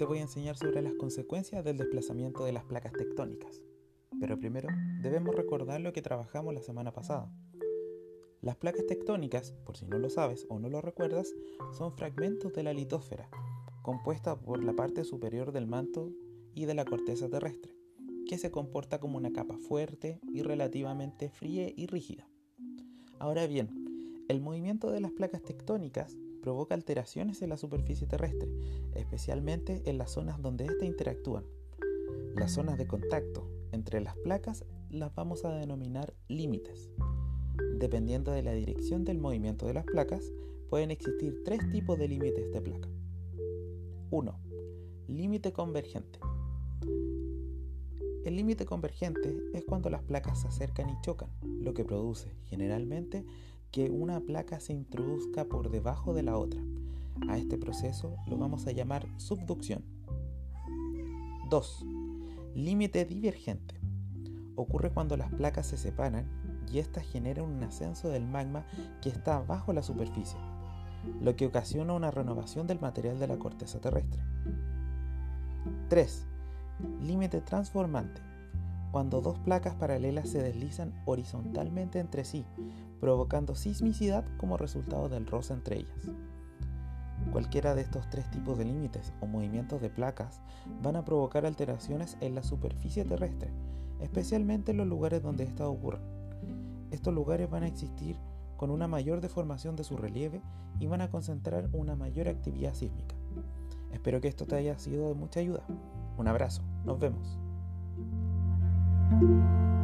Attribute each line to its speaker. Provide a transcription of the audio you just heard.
Speaker 1: te voy a enseñar sobre las consecuencias del desplazamiento de las placas tectónicas. Pero primero debemos recordar lo que trabajamos la semana pasada. Las placas tectónicas, por si no lo sabes o no lo recuerdas, son fragmentos de la litósfera, compuesta por la parte superior del manto y de la corteza terrestre, que se comporta como una capa fuerte y relativamente fría y rígida. Ahora bien, el movimiento de las placas tectónicas provoca alteraciones en la superficie terrestre, especialmente en las zonas donde éste interactúan. Las zonas de contacto entre las placas las vamos a denominar límites. Dependiendo de la dirección del movimiento de las placas, pueden existir tres tipos de límites de placa. 1. Límite convergente. El límite convergente es cuando las placas se acercan y chocan, lo que produce, generalmente, que una placa se introduzca por debajo de la otra. A este proceso lo vamos a llamar subducción. 2. Límite divergente. Ocurre cuando las placas se separan y éstas generan un ascenso del magma que está bajo la superficie, lo que ocasiona una renovación del material de la corteza terrestre. 3. Límite transformante cuando dos placas paralelas se deslizan horizontalmente entre sí, provocando sismicidad como resultado del roce entre ellas. Cualquiera de estos tres tipos de límites o movimientos de placas van a provocar alteraciones en la superficie terrestre, especialmente en los lugares donde éstas ocurren. Estos lugares van a existir con una mayor deformación de su relieve y van a concentrar una mayor actividad sísmica. Espero que esto te haya sido de mucha ayuda. Un abrazo, nos vemos. Música